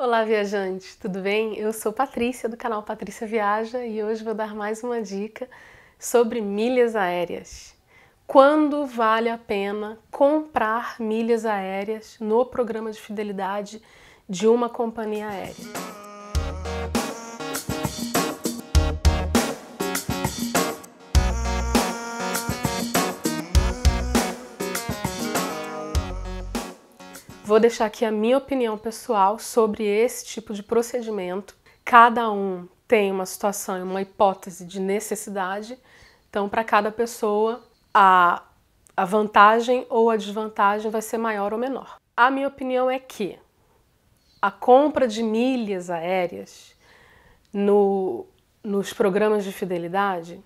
Olá, viajantes, tudo bem? Eu sou Patrícia do canal Patrícia Viaja e hoje vou dar mais uma dica sobre milhas aéreas. Quando vale a pena comprar milhas aéreas no programa de fidelidade de uma companhia aérea? Vou deixar aqui a minha opinião pessoal sobre esse tipo de procedimento. Cada um tem uma situação e uma hipótese de necessidade, então, para cada pessoa, a, a vantagem ou a desvantagem vai ser maior ou menor. A minha opinião é que a compra de milhas aéreas no, nos programas de fidelidade,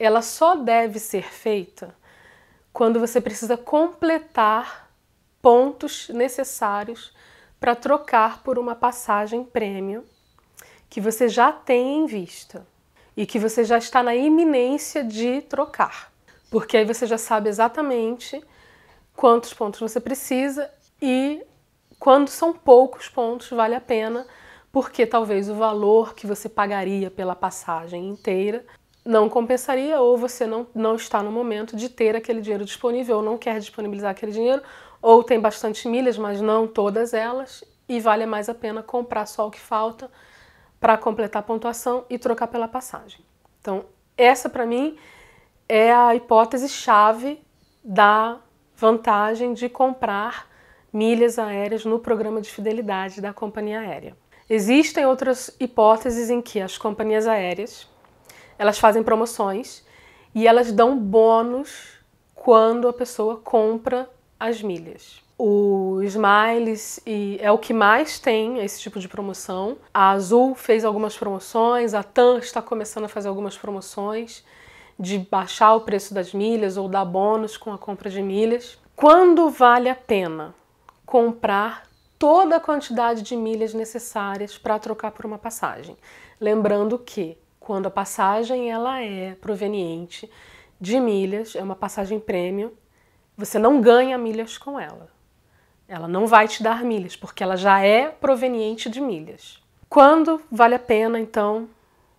ela só deve ser feita quando você precisa completar pontos necessários para trocar por uma passagem prêmio que você já tem em vista e que você já está na iminência de trocar, porque aí você já sabe exatamente quantos pontos você precisa e quando são poucos pontos vale a pena, porque talvez o valor que você pagaria pela passagem inteira não compensaria ou você não, não está no momento de ter aquele dinheiro disponível ou não quer disponibilizar aquele dinheiro ou tem bastante milhas, mas não todas elas, e vale mais a pena comprar só o que falta para completar a pontuação e trocar pela passagem. Então, essa para mim é a hipótese chave da vantagem de comprar milhas aéreas no programa de fidelidade da companhia aérea. Existem outras hipóteses em que as companhias aéreas elas fazem promoções e elas dão bônus quando a pessoa compra as milhas. O Smiles e é o que mais tem esse tipo de promoção. A Azul fez algumas promoções, a TAM está começando a fazer algumas promoções de baixar o preço das milhas ou dar bônus com a compra de milhas. Quando vale a pena comprar toda a quantidade de milhas necessárias para trocar por uma passagem? Lembrando que quando a passagem ela é proveniente de milhas, é uma passagem prêmio, você não ganha milhas com ela. Ela não vai te dar milhas, porque ela já é proveniente de milhas. Quando vale a pena, então,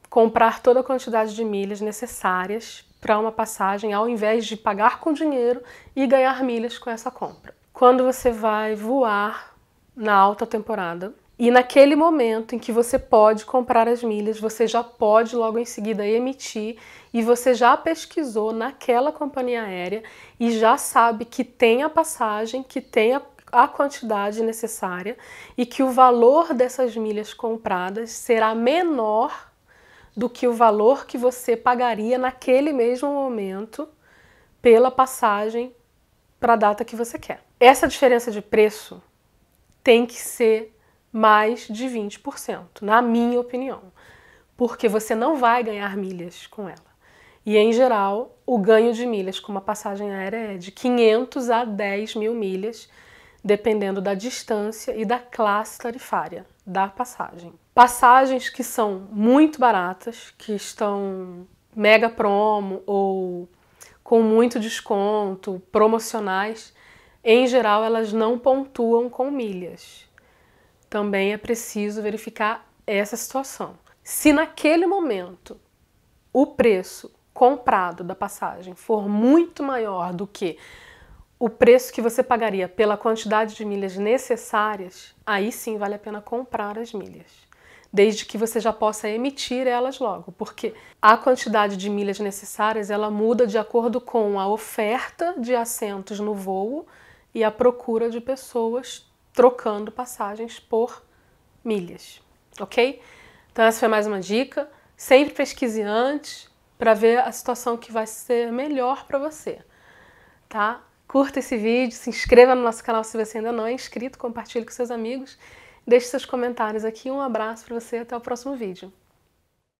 comprar toda a quantidade de milhas necessárias para uma passagem, ao invés de pagar com dinheiro e ganhar milhas com essa compra? Quando você vai voar na alta temporada, e naquele momento em que você pode comprar as milhas, você já pode logo em seguida emitir e você já pesquisou naquela companhia aérea e já sabe que tem a passagem, que tem a, a quantidade necessária e que o valor dessas milhas compradas será menor do que o valor que você pagaria naquele mesmo momento pela passagem para a data que você quer. Essa diferença de preço tem que ser mais de 20%, na minha opinião, porque você não vai ganhar milhas com ela. E em geral, o ganho de milhas com uma passagem aérea é de 500 a 10 mil milhas, dependendo da distância e da classe tarifária da passagem. Passagens que são muito baratas, que estão mega promo ou com muito desconto, promocionais, em geral elas não pontuam com milhas também é preciso verificar essa situação. Se naquele momento o preço comprado da passagem for muito maior do que o preço que você pagaria pela quantidade de milhas necessárias, aí sim vale a pena comprar as milhas. Desde que você já possa emitir elas logo, porque a quantidade de milhas necessárias ela muda de acordo com a oferta de assentos no voo e a procura de pessoas trocando passagens por milhas, ok? Então essa foi mais uma dica. Sempre pesquise antes para ver a situação que vai ser melhor para você, tá? Curta esse vídeo, se inscreva no nosso canal se você ainda não é inscrito, compartilhe com seus amigos, deixe seus comentários aqui. Um abraço para você até o próximo vídeo.